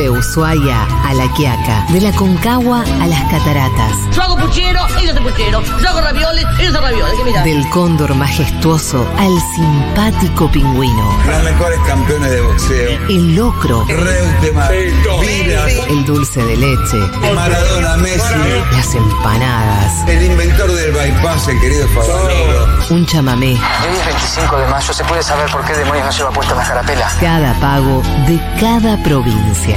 De Ushuaia a La Quiaca, de la Concagua a las Cataratas, Yo hago puchero, ellos hacen puchero. Yo hago ravioles, ellos hacen ravioles. Del cóndor majestuoso al simpático pingüino, Los mejores campeones de boxeo. el locro, Reutemann, el dulce de leche, Maradona, Messi, las empanadas, el inventor del bypass, el querido Favaloro. un chamamé, Hoy es 25 de mayo, ¿se puede saber por qué demonios no lleva puesta la carapela? cada pago de cada provincia.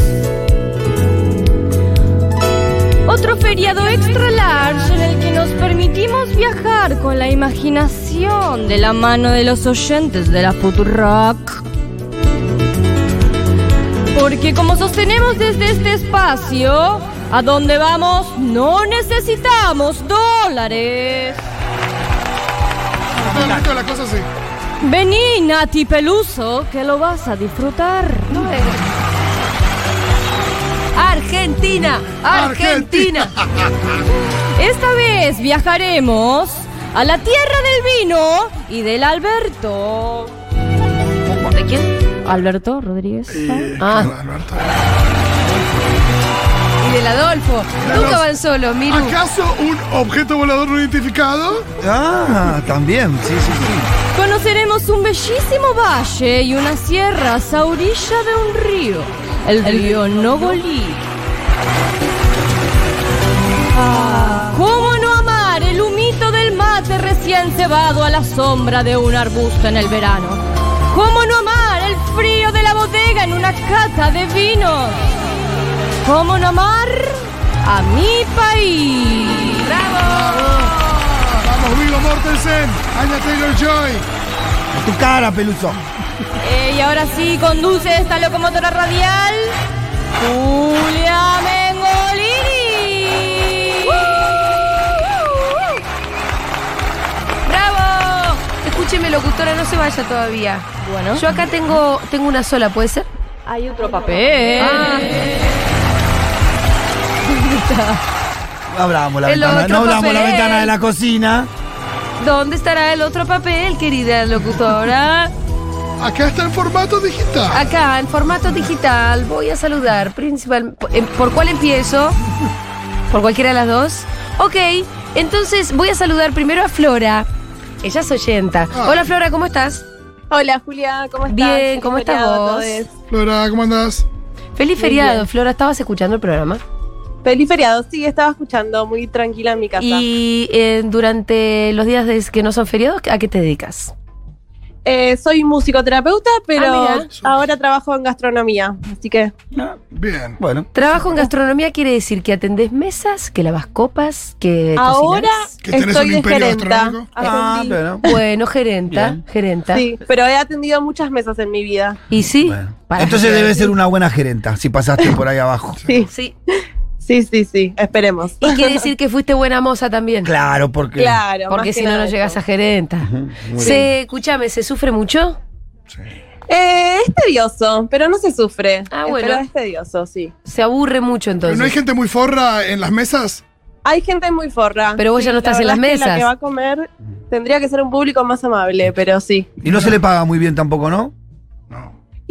Otro feriado extra large en el que nos permitimos viajar con la imaginación de la mano de los oyentes de la Futurock. Porque como sostenemos desde este espacio, a donde vamos no necesitamos dólares. la cosa así. Vení, Nati Peluso, que lo vas a disfrutar. Argentina, Argentina. Esta vez viajaremos a la tierra del vino y del Alberto. ¿De quién? Alberto Rodríguez. Ah. Y del Adolfo. Nunca van solos, Miru. ¿Acaso un objeto volador no identificado? Ah, también, sí, sí, sí. Conoceremos un bellísimo valle y unas sierras a orilla de un río, el río Nogolí. Ah, ¿Cómo no amar el humito del mate recién cebado a la sombra de un arbusto en el verano? ¿Cómo no amar el frío de la bodega en una cata de vinos? ¿Cómo no amar a mi país? Vamos, Vigo Mortensen, Anya Taylor Joy. A tu cara, peluso. Eh, y ahora sí conduce esta locomotora radial Julia Mengolini. ¡Bravo! Escúcheme, locutora, no se vaya todavía. Bueno, Yo acá tengo, tengo una sola, ¿puede ser? hay otro papel. Ah. No abramos la El ventana, no abramos la ventana de la cocina. ¿Dónde estará el otro papel, querida locutora? Acá está en formato digital. Acá, en formato digital, voy a saludar principal. eh, ¿Por cuál empiezo? ¿Por cualquiera de las dos? Ok, entonces voy a saludar primero a Flora. Ella es oyenta. Ah. Hola Flora, ¿cómo estás? Hola Julia, ¿cómo estás? Bien, ¿cómo estás vos? Flora, ¿cómo andás? Feliz Muy feriado, bien. Flora. ¿Estabas escuchando el programa? Feliz feriado, sí, estaba escuchando muy tranquila en mi casa. Y eh, durante los días de- que no son feriados, ¿a qué te dedicas? Eh, soy musicoterapeuta, pero Ah, mira. ahora trabajo en gastronomía, así que Bien. Bueno, Trabajo en gastronomía quiere decir que atendés mesas, que lavas copas, que ahora cocinás. ¿Que tenés estoy un de imperio gerenta. gastronómico? ah, Atendí- bueno. Bueno, gerenta, Bien. gerenta. Sí, pero he atendido muchas mesas en mi vida. Y sí, Bueno. para- Entonces debe ser una buena gerenta si pasaste por ahí abajo. Sí, Sí. Sí, sí, sí, esperemos. Y quiere decir que fuiste buena moza también. Claro, porque. Claro, Porque si no, no llegas a gerenta. Se, escúchame, ¿se sufre mucho? Eh, es tedioso, pero no se sufre. Ah, bueno. Pero es tedioso, sí. Se aburre mucho ¿Pero entonces. no hay gente muy forra en las mesas? Hay gente muy forra. Pero vos ya no la estás en las es que La mesas. que va a comer tendría que ser un público más amable, pero sí. Y no se le paga muy bien tampoco, ¿no?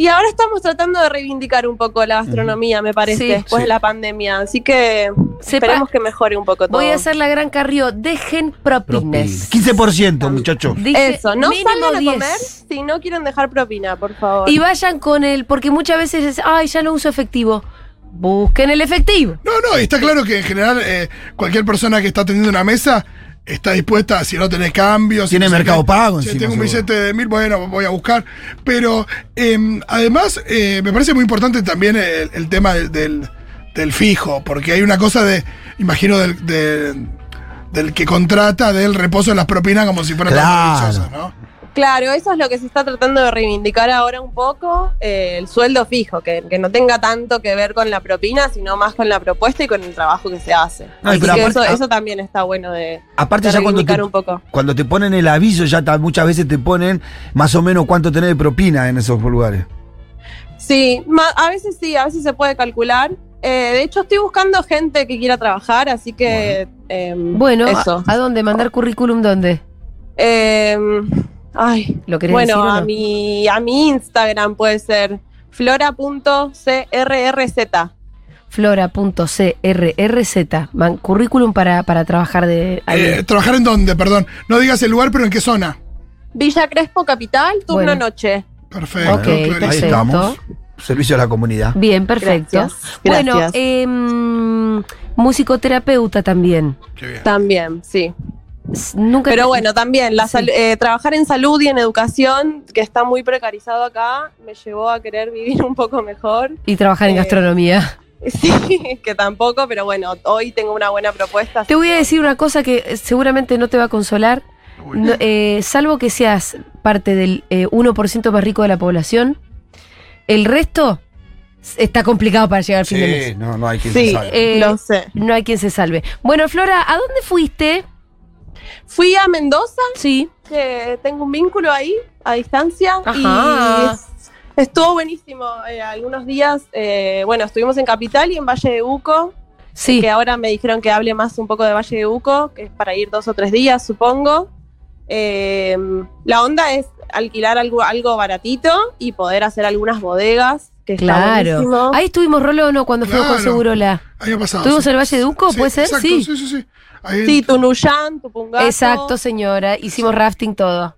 Y ahora estamos tratando de reivindicar un poco la gastronomía, me parece, Sí. después Sí. de la pandemia. Así que Sepa- esperemos que mejore un poco todo. Voy a hacer la gran carrió. Dejen propines. 15%, muchachos. Eso, no salgan a 10. comer si no quieren dejar propina, por favor. Y vayan con el, porque muchas veces es, ay, ya no uso efectivo. Busquen el efectivo. No, no, está claro que en general eh, cualquier persona que está atendiendo una mesa está dispuesta, si no tenés cambios. Tiene Mercado Pago Si encima, tengo un billete de mil, bueno, voy a buscar. Pero eh, además, eh, me parece muy importante también el, el tema del, del- del fijo, porque hay una cosa de, imagino, del, de- del que contrata del reposo de las propinas como si Claro. tan deliciosas, ¿no? Claro, eso es lo que se está tratando de reivindicar ahora un poco, eh, el sueldo fijo, que, que no tenga tanto que ver con la propina, sino más con la propuesta y con el trabajo que se hace. Ay, Así pero que aparte- eso, a- eso también está bueno de, Aparte de ya cuando reivindicar te, un poco. cuando te ponen el aviso, ya ta- muchas veces te ponen más o menos cuánto tenés de propina en esos lugares. Sí, ma- a veces sí, a veces se puede calcular. Eh, de hecho, estoy buscando gente que quiera trabajar, así que em, Bueno, ¿a, eso. a dónde? ¿Mandar currículum dónde? Em, ay, ¿Lo querés bueno, decir o a no? mi a mi Instagram puede ser flora.crrz. Flora.crrz. Man- currículum para, para trabajar de ahí. Eh, ¿Trabajar en dónde? Perdón. No digas el lugar, pero ¿en qué zona? Villa Crespo Capital, turno Bueno. noche. Perfecto. Ok, clarísimo. Ahí estamos. Servicio a la comunidad. Bien, perfecto. Gracias, Bueno, gracias. em, musicoterapeuta también. Qué bien. También, sí. Nunca Pero bueno, también la Sí. eh, trabajar en salud y en educación, que está muy precarizado acá, me llevó a querer vivir un poco mejor. Y trabajar en eh, gastronomía. Sí, que tampoco, pero bueno, hoy tengo una buena propuesta. Te voy a decir una cosa que eh, seguramente no te va a consolar. No, eh, salvo que seas parte del eh, 1% más rico de la población, el resto está complicado para llegar al fin de mes. Sí, no, no hay quien Sí, se salve. Eh, lo sé. No hay quien se salve. Bueno, Flora, ¿a dónde fuiste? Fui a Mendoza, Sí. que tengo un vínculo ahí, a distancia, Ajá. y es- estuvo buenísimo. eh, algunos días, eh, bueno, estuvimos en Capital y en Valle de Uco, Sí. que ahora me dijeron que hable más un poco de Valle de Uco, que es para ir dos o tres días, supongo. Eh, la onda es alquilar algo, algo baratito y poder hacer algunas bodegas, que está Claro. buenísimo. Ahí estuvimos, Rolo, ¿o no? Cuando fuimos con. Segurola. Año pasado. ¿Estuvimos sí. en el Valle de Uco? Sí, ¿Puede ser? exacto, Sí. sí, sí, sí. Ahí- Sí, Tunuyán, Tupungato. Exacto, señora. Hicimos rafting todo.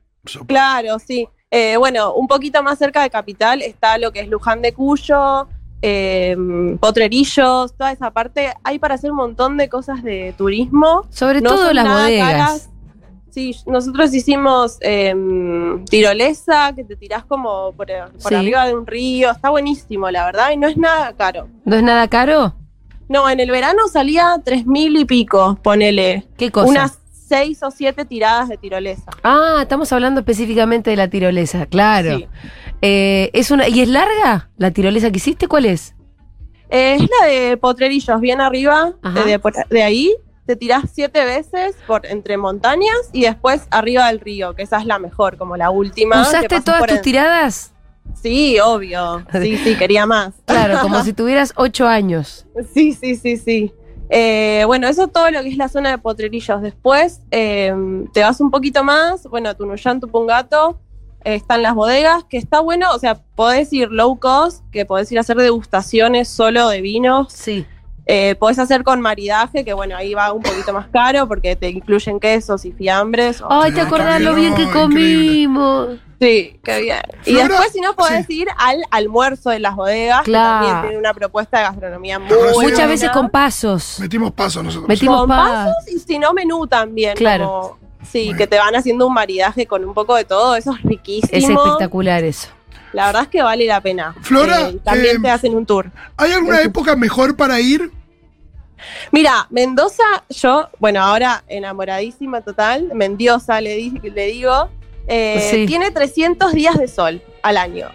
Claro, sí. Eh, bueno, un poquito más cerca de Capital está lo que es Luján de Cuyo, eh, Potrerillos, toda esa parte. Hay para hacer un montón de cosas de turismo. Sobre No todo son las nada bodegas. caras. Sí, nosotros hicimos eh, tirolesa, que te tirás como por, por Sí. arriba de un río. Está buenísimo, la verdad, y no es nada caro. ¿No es nada caro? No, en el verano salía tres mil y pico, ponele. ¿Qué cosa? Unas seis o siete tiradas de tirolesa. Ah, estamos hablando específicamente de la tirolesa, claro. Sí. Eh, es una, ¿Y es larga la tirolesa que hiciste? ¿Cuál es? Eh, es la de Potrerillos, bien arriba, eh, de, por- de ahí. Te tirás siete veces por entre montañas y después arriba del río, que esa es la mejor, como la última. ¿Usaste todas tus en- tiradas? Sí, obvio. Sí, sí, quería más. Claro, como si tuvieras ocho años. Sí, sí, sí, sí. Eh, bueno, eso todo lo que es la zona de Potrerillos. Después eh, te vas un poquito más, bueno, Tunuyán, Tupungato, eh, están las bodegas, que está bueno, o sea, podés ir low cost, que podés ir a hacer degustaciones solo de vinos. Sí. Eh, podés hacer con maridaje, que bueno, ahí va un poquito más caro porque te incluyen quesos y fiambres. Ay, ¿te acordás lo bien que increíble. comimos? Sí, qué bien. Y Flora, después, si no, podés sí. ir al almuerzo de las bodegas, Claro. que también tiene una propuesta de gastronomía muy buena. Muchas veces con pasos. Metimos paso nosotros. Metimos Con pa- pasos y si no, menú también. Claro. como- sí, que te van haciendo un maridaje con un poco de todo, eso es riquísimo. Es espectacular eso. La verdad es que vale la pena. Flora, Eh, también eh, te hacen un tour. ¿Hay alguna época mejor para ir? Mira, Mendoza, yo, bueno, ahora enamoradísima total, Mendiosa le, di- le digo, eh, Sí. tiene 300 días de sol al año.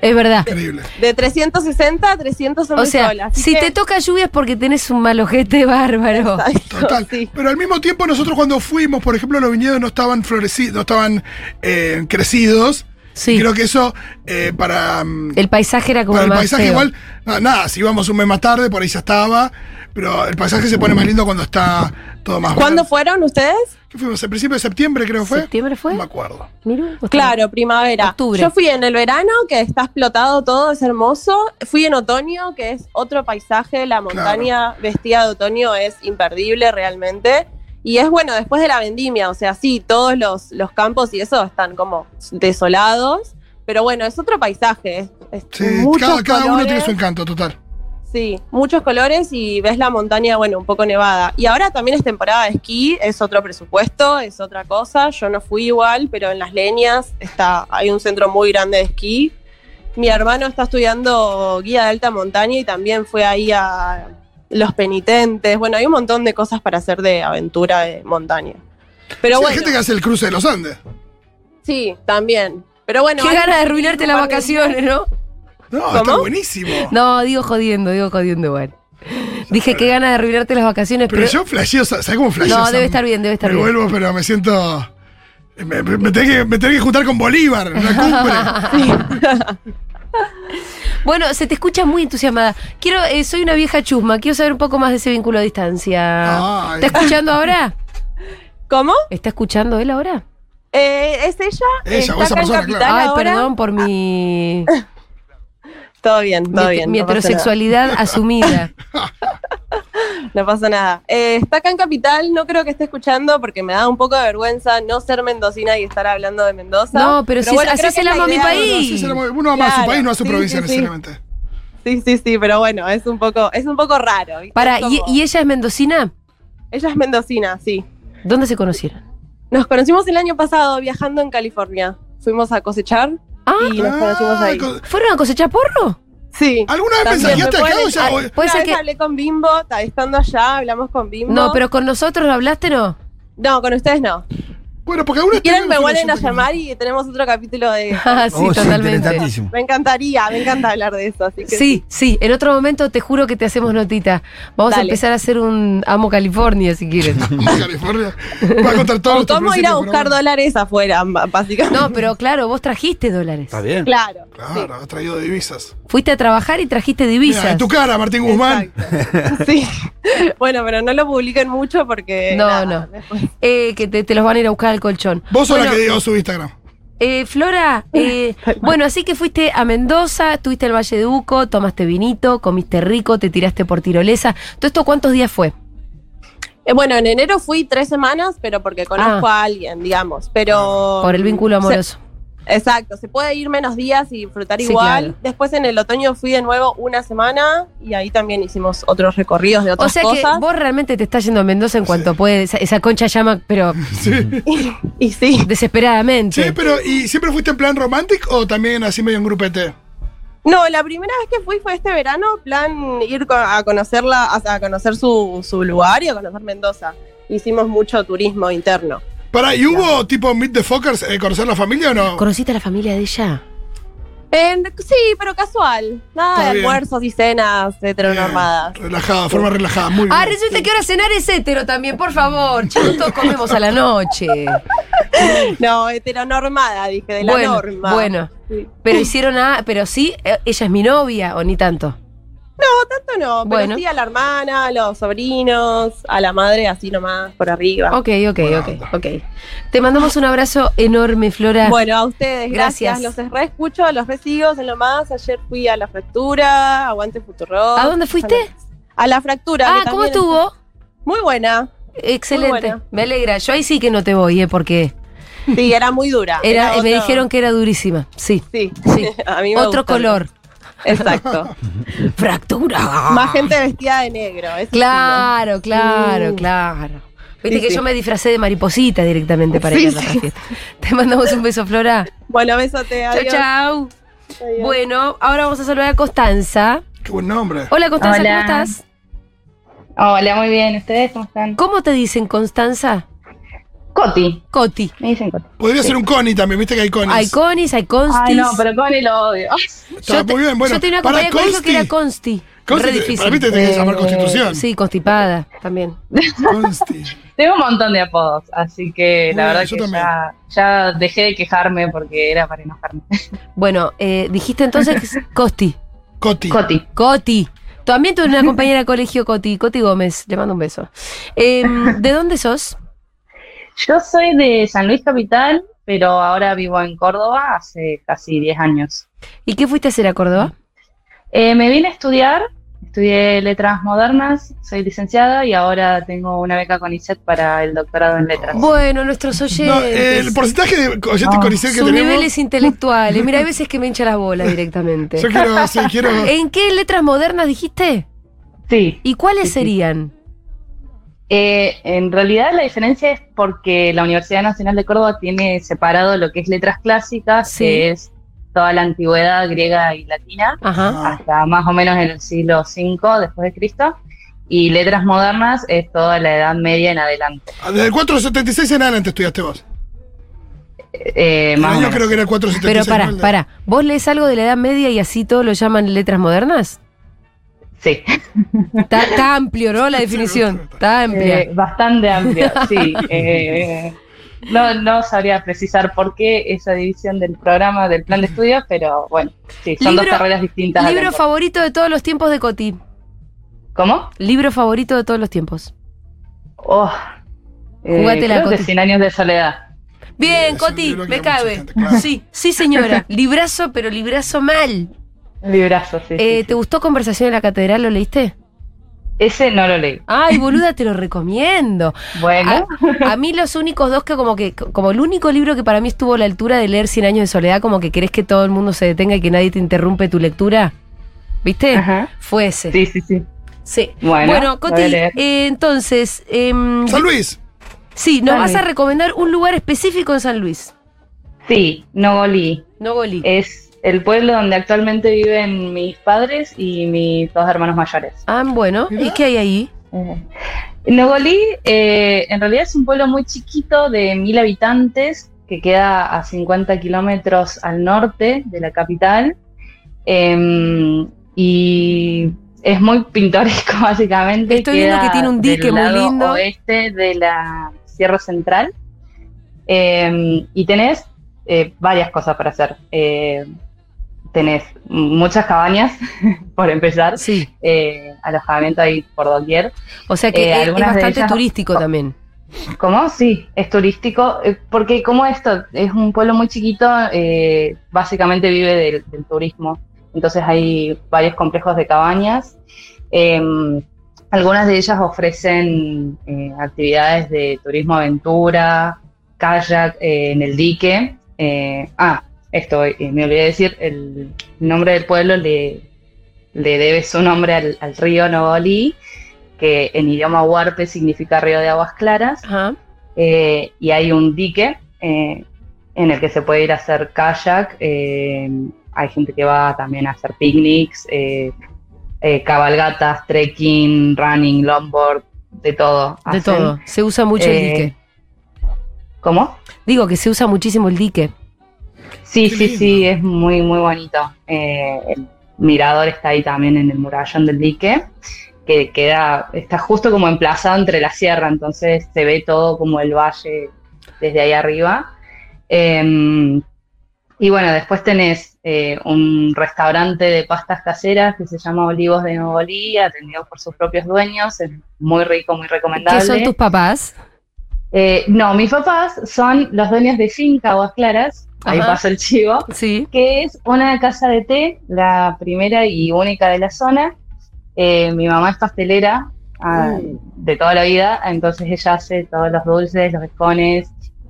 Es verdad. Increíble. De 360 a 300 son O sea, si que- te toca lluvia es porque tenés un mal ojete bárbaro. Exacto, Total. sí. Pero al mismo tiempo nosotros cuando fuimos, por ejemplo, los viñedos no estaban florecidos, no estaban eh, crecidos. Sí. Y creo que eso eh, para, mm, El paisaje era como para el más paisaje feo. igual, nada, nada, si íbamos un mes más tarde, por ahí ya estaba. Pero el paisaje se pone más lindo cuando está todo más ¿Cuándo verde. fueron ustedes? ¿Qué fuimos? ¿El principio de septiembre creo que fue? ¿Septiembre fue? No me acuerdo. Mirá, Claro, primavera. Octubre. Yo fui en el verano, que está explotado todo, es hermoso. Fui en otoño, que es otro paisaje. La montaña vestida de otoño es imperdible realmente. Y es bueno, después de la vendimia, o sea, sí, todos los, los campos y eso están como desolados. Pero bueno, es otro paisaje. Es, Sí, cada, cada uno tiene su encanto, total. Sí, muchos colores y ves la montaña, bueno, un poco nevada. Y ahora también es temporada de esquí, es otro presupuesto, es otra cosa. Yo no fui igual, pero en las leñas está, hay un centro muy grande de esquí. Mi hermano está estudiando guía de alta montaña y también fue ahí a los penitentes. Bueno, hay un montón de cosas para hacer de aventura de montaña. Pero Sí, bueno, Hay gente que hace el cruce de los Andes. sí, también. Pero bueno, Qué ganas de arruinarte las vacaciones, ¿no? No, ¿Cómo? está buenísimo. No, digo jodiendo, digo jodiendo igual. Dije qué ganas de arruinarte las vacaciones, Pero pero. yo flasheo, ¿sabes cómo flasheo? No, Sam? debe estar bien, debe estar me bien. vuelvo, pero me siento. Me, me- me tenés que, me juntar con Bolívar, en la cumbre. Bueno, se te escucha muy entusiasmada. Quiero, eh, soy una vieja chusma, quiero saber un poco más de ese vínculo a distancia. Ay. ¿Está escuchando ahora? ¿Cómo? ¿Está escuchando él ahora? Eh, ¿Es ella? Ella, ¿Está o esa acá en persona, Capital claro. Ay, ahora? perdón por mi, Todo bien, todo mi, bien. mi no heterosexualidad asumida. No pasa nada. Eh, está acá en Capital, no creo que esté escuchando porque me da un poco de vergüenza no ser mendocina y estar hablando de Mendoza. No, pero si es- bueno, así se que la la amo a mi país. Uno ama a su Claro, país, no a su sí, provincia sí, sí. necesariamente. Sí, sí, sí, pero bueno, es un poco, es un poco raro. ¿viste? Para, ¿y, y ella es mendocina? Ella es mendocina, sí. ¿Dónde se conocieron? Nos conocimos el año pasado viajando en California. Fuimos a cosechar Ah, y nos conocimos ahí. co- ¿fueron a cosechar porro? Sí. ¿Alguna vez También mensajeaste me acá pueden- o ya- Ah, o- Puede Una ser vez que- hablé con Bimbo, ta- estando allá, hablamos con Bimbo. No, pero con nosotros hablaste, ¿no? No, con ustedes no. Bueno, porque alguna Si quieren me vuelven a llamar y tenemos otro capítulo de... Ah, sí, Oh, sí, totalmente. Me encantaría, me encanta hablar de eso. Así que Sí, sí, en otro momento te juro que te hacemos notita. Vamos a empezar a hacer un Amo California si quieres. California. Va a contar todo cómo ir a buscar dólares afuera, básicamente. No, pero claro, vos trajiste dólares. Está bien. Claro. Claro, ha traído divisas. Fuiste a trabajar y trajiste Mira, divisas. en tu cara, Martín Guzmán. Sí. Bueno, pero no lo publiquen mucho porque. No, nada, no. Eh, que te, te los van a ir a buscar al colchón. Vos sos la Bueno, que dio su Instagram. eh, Flora, eh, bueno, así que fuiste a Mendoza, estuviste el Valle de Uco, tomaste vinito, comiste rico, te tiraste por tirolesa. ¿Todo esto cuántos días fue? Eh, bueno, en enero fui tres semanas, pero porque conozco Ah. a alguien, digamos. Pero. Por el vínculo se- amoroso. Exacto, se puede ir menos días y disfrutar Sí, igual. claro. Después en el otoño fui de nuevo una semana y ahí también hicimos otros recorridos de O otras sea que cosas. vos realmente te estás yendo a Mendoza en cuanto puede. Esa, esa concha llama, pero Y sí. desesperadamente. Sí, pero ¿y siempre fuiste en plan romántico o también así medio en grupete? No, la primera vez que fui fue este verano, plan ir a conocerla, o a conocer su, su lugar y a conocer Mendoza. Hicimos mucho turismo interno. Para, ¿y hubo tipo Meet the Fuckers, eh, conocer la familia o no? ¿Conociste a la familia de ella? En- sí, pero casual. Nada Está de bien. almuerzos y cenas heteronormadas. Eh, relajada, forma relajada, muy Ah, bien. resulta que ahora cenar es hétero también, por favor. Chicos, todos comemos a la noche. No, heteronormada, dije, de la bueno, norma. bueno. Sí. Pero hicieron a. Pero sí, eh, ella es mi novia, o ni tanto. No, tanto no, pero Bueno. sí a la hermana, a los sobrinos, a la madre, así nomás, por arriba. Ok, ok, ok, ok. Te mandamos un abrazo enorme, Flora. Bueno, a ustedes, gracias. Gracias. Los reescucho, los resigo en lo más. Ayer fui a la fractura, aguante Futuro. ¿A dónde fuiste? A la fractura. ah, ¿cómo estuvo? es Muy buena. Excelente. Muy buena. Me alegra. Yo ahí sí que no te voy, ¿eh? Porque Sí, era muy dura. era, me otro- dijeron que era durísima. Sí. Sí, Sí. a mí me Otro gustó. color. Exacto. Fractura. Más gente vestida de negro. Claro, claro, Mm. claro. Viste Sí, que sí. yo me disfracé de mariposita directamente para Sí, ir a la sí. fiesta. Te mandamos un beso, Flora. ¿no? Bueno, besote. Chau. Adiós. Bueno, ahora vamos a saludar a Constanza. Qué buen nombre. Hola, Constanza, Hola. ¿cómo estás? Hola, muy bien. ¿Ustedes cómo están? ¿Cómo te dicen, Constanza? Coti. Coti. Me dicen Coti. Podría ser un Connie también, viste que hay Connies. Hay conis, hay constis. Ay, no, pero Connie lo odio. Está muy bien, bueno. yo tenía una para compañera de colegio que era Consti. consti. Re te- difícil. para mí te tenés que llamar Constitución. Sí, constipada también. Consti. Tengo un montón de apodos, así que la verdad yo que ya, ya dejé de quejarme porque era para enojarme. Bueno, eh, dijiste entonces que es Costi. Coti. Coti. Coti. También tuve una compañera de colegio, Coti. Coti Gómez. Le mando un beso. Em, ¿De dónde sos? Yo soy de San Luis Capital, pero ahora vivo en Córdoba hace casi 10 años. ¿Y qué fuiste a hacer a Córdoba? Eh, me vine a estudiar Estudié letras modernas, soy licenciada y ahora tengo una beca con ISET para el doctorado en letras. Bueno, nuestros oyentes. No, el porcentaje de oyentes No. con ICEL que sus tenemos. niveles intelectuales. Mira, hay veces que me hincha la bola directamente. Yo quiero, sí, quiero. ¿En qué letras modernas dijiste? Sí. ¿Y cuáles Sí, sí. serían? Eh, en realidad la diferencia es porque la Universidad Nacional de Córdoba tiene separado lo que es letras clásicas, Sí. que es toda la antigüedad griega y latina, Ajá. hasta más o menos en el siglo V después de Cristo, y letras modernas es toda la Edad Media en adelante. Ah, Desde el 476 en adelante estudiaste vos. Eh, El más o año menos. creo que era el 476. Pero de- para. ¿Vos lees algo de la Edad Media y así todo lo llaman letras modernas? Sí, Está, está amplio, ¿no? La definición. Está amplia. Eh, bastante amplio, sí. Eh, no, no sabría precisar por qué esa división del programa, del plan de estudios, pero bueno, sí, son dos carreras distintas. Libro favorito de todos los tiempos de Coti. ¿Cómo? Libro favorito de todos los tiempos. Oh, eh, Jugátela, creo que Coti. 100 años de soledad. Bien, un Coti, me cabe. gente, claro. Sí, sí, señora. Librazo, pero librazo mal. Librazo, sí. Eh, sí, ¿Te sí. gustó Conversación en la Catedral? ¿Lo leíste? Ese no lo leí. Ay, boluda, te lo recomiendo. Bueno, A, a mí los únicos dos que como que, como el único libro que para mí estuvo a la altura de leer Cien años de soledad, como que querés que todo el mundo se detenga y que nadie te interrumpe tu lectura, ¿viste? Ajá. Fue ese. sí, sí, sí. Sí. Bueno, Bueno, Coti, eh, entonces, em, San Luis. sí, nos San vas a recomendar un lugar específico en San Luis. Sí, Nogolí. No Golí. Es el pueblo donde actualmente viven mis padres y mis dos hermanos mayores. ah, bueno, ¿y qué hay ahí? Eh, Nogolí eh, en realidad es un pueblo muy chiquito de mil habitantes que queda a 50 kilómetros al norte de la capital eh, y es muy pintoresco básicamente. Estoy viendo que tiene un dique del muy lado lindo. Oeste de la Sierra Central Eh, y tenés eh, varias cosas para hacer. Tenés muchas cabañas, por empezar, Sí, eh, alojamiento ahí por doquier. o sea que Eh, es- bastante ellas- turístico también. ¿Cómo? Sí, es turístico, eh, porque como esto es un pueblo muy chiquito, eh, básicamente vive del, del turismo. Entonces hay varios complejos de cabañas. Eh, algunas de ellas ofrecen actividades de turismo aventura, kayak eh, en el dique. Ah, esto eh, me olvidé de decir, el nombre del pueblo le, le debe su nombre al, al río Nogolí, que en idioma huarpe significa río de aguas claras, Ajá. eh, y hay un dique eh, en el que se puede ir a hacer kayak, eh, hay gente que va también a hacer picnics, cabalgatas, trekking, running, longboard, de todo. De hacen. todo. Se usa mucho el dique. ¿Cómo? Digo que se usa muchísimo el dique. Sí, Qué sí, lindo. sí, es muy, muy bonito. Eh, el mirador está ahí también en el murallón del dique, que queda, está justo como emplazado entre la sierra, entonces se ve todo como el valle desde ahí arriba. Eh, y bueno, después tenés eh, un restaurante de pastas caseras que se llama Olivos de Nogolí, atendido por sus propios dueños, es muy rico, muy recomendable. ¿Qué son tus papás? Eh, no, mis papás son los dueños de Finca Aguas Claras, ahí pasa el chivo, Sí. que es una casa de té, la primera y única de la zona. Eh, mi mamá es pastelera ah, de toda la vida, entonces ella hace todos los dulces, los escones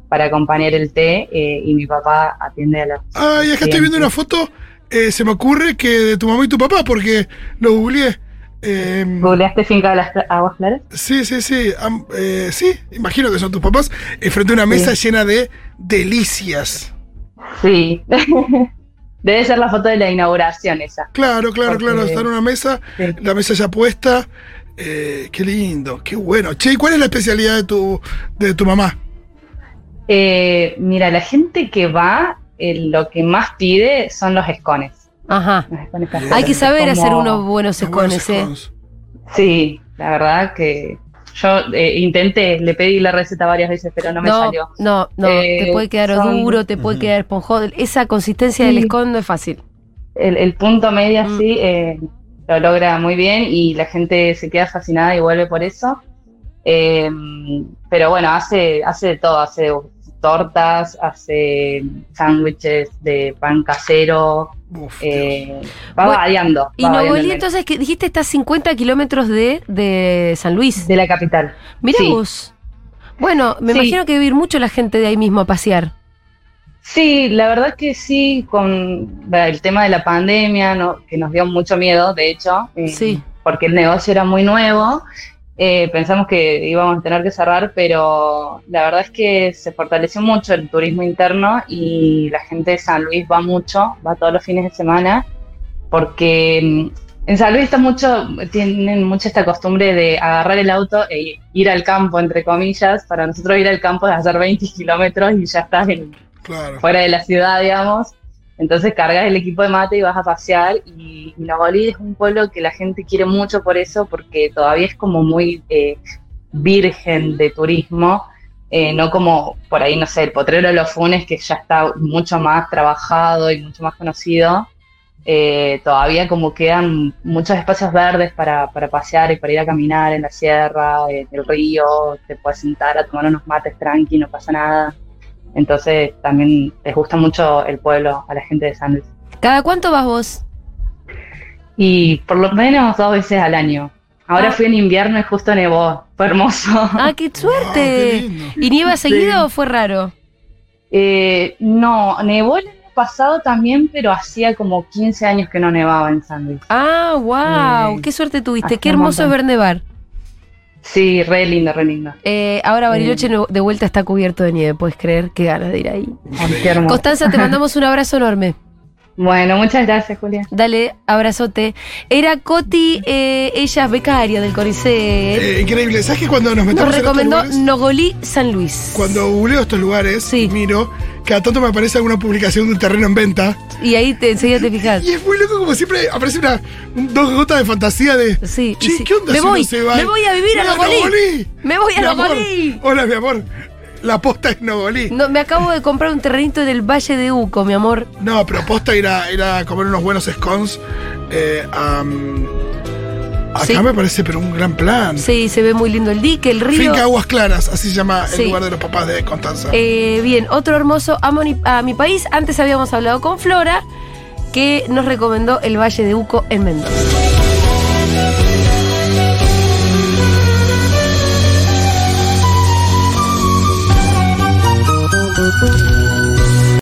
para acompañar el té eh, y mi papá atiende a los... Ay, acá estoy viendo una foto. eh, se me ocurre que de tu mamá y tu papá, porque lo googleé. Eh, ¿Googleaste Finca de las Aguas Claras? sí, sí, sí. am- eh, sí, imagino que son tus papás. eh, frente a una mesa llena de delicias. Sí. Debe ser la foto de la inauguración esa. Claro, claro, Porque- claro. Está en una mesa, Sí. la mesa ya puesta. Eh, qué lindo, qué bueno. Che, ¿y cuál es la especialidad de tu, de tu mamá? Eh, mira, la gente que va, lo que más pide son los escones. Ajá. Escones. Hay que saber Como- hacer unos buenos escones, ¿eh? scones. Sí, la verdad que yo eh, intenté, le pedí la receta varias veces, pero no me No, salió. no, no. Eh, te puede quedar son- duro, te puede quedar esponjoso. Esa consistencia Sí. del escon no es fácil. El, el punto medio Mm. así eh, lo logra muy bien y la gente se queda fascinada y vuelve por eso. Eh, pero bueno, hace, hace de todo, hace tortas, hace sándwiches de pan casero, Uf, eh, va Bueno, variando. Y va Nogolí, el entonces, que dijiste está a 50 kilómetros de, de San Luis. De la capital. Mirá Sí. vos. Bueno, me Sí. imagino que debe ir mucho la gente de ahí mismo a pasear. Sí, la verdad que sí, con el tema de la pandemia, ¿no? que nos dio mucho miedo, de hecho, eh, Sí. porque el negocio era muy nuevo, eh, pensamos que íbamos a tener que cerrar, pero la verdad es que se fortaleció mucho el turismo interno y la gente de San Luis va mucho, va todos los fines de semana, porque mm, en San Luis está mucho, tienen mucho esta costumbre de agarrar el auto e ir al campo, entre comillas, para nosotros ir al campo es hacer 20 kilómetros y ya estás en Claro. fuera de la ciudad, digamos. Entonces cargas el equipo de mate y vas a pasear. Y, y Nogolí es un pueblo que la gente quiere mucho por eso, porque todavía es como muy eh, virgen de turismo. eh, no como por ahí, no sé, el potrero de los Funes, que ya está mucho más trabajado y mucho más conocido. Eh, todavía como quedan muchos espacios verdes para, para pasear y para ir a caminar en la sierra, en el río, te puedes sentar a tomar unos mates tranqui, no pasa nada. Entonces también les gusta mucho el pueblo a la gente de San Luis. ¿Cada cuánto vas vos? Y por lo menos dos veces al año. Ahora Ah. fui en invierno y justo nevó. Fue hermoso. ¡Ah, qué suerte! lindo. ¿Y nieva seguido o fue raro? Eh, no, nevó el año pasado también, pero hacía como 15 años que no nevaba en San Luis. Ah, wow, Eh, qué suerte tuviste. Qué hermoso es ver nevar. Sí, re lindo, re lindo. Eh, ahora Bariloche no- de vuelta está cubierto de nieve, puedes creer, qué ganas de ir ahí. Constanza, te mandamos un abrazo enorme. Bueno, muchas gracias, Julia. Dale, abrazote. Era Coti, eh, ella es becaria del Coricet. Eh, increíble. ¿Sabes que cuando nos metemos Nos en estos recomendó lugares, Nogolí San Luis. cuando googleo estos lugares, Sí. miro, cada tanto me aparece alguna publicación de un terreno en venta. Y ahí te, enseguida te fijas. Y es muy loco como siempre aparece una un- dos gotas de fantasía de. Sí, Che, sí. ¿qué onda Me si voy, se va? me voy a vivir a Nogolí. Me voy a. Nogolí. Hola, mi amor. La posta es Nogolí. No, me acabo de comprar un terrenito del Valle de Uco, mi amor. No, pero posta ir a, ir a comer unos buenos scones. Eh, acá Sí. me parece, pero un gran plan. Sí, se ve muy lindo el dique, el río. Finca Aguas Claras, así se llama Sí. el lugar de los papás de Constanza. Eh, bien, otro hermoso amo a mi país. Antes habíamos hablado con Flora, que nos recomendó el Valle de Uco en Mendoza.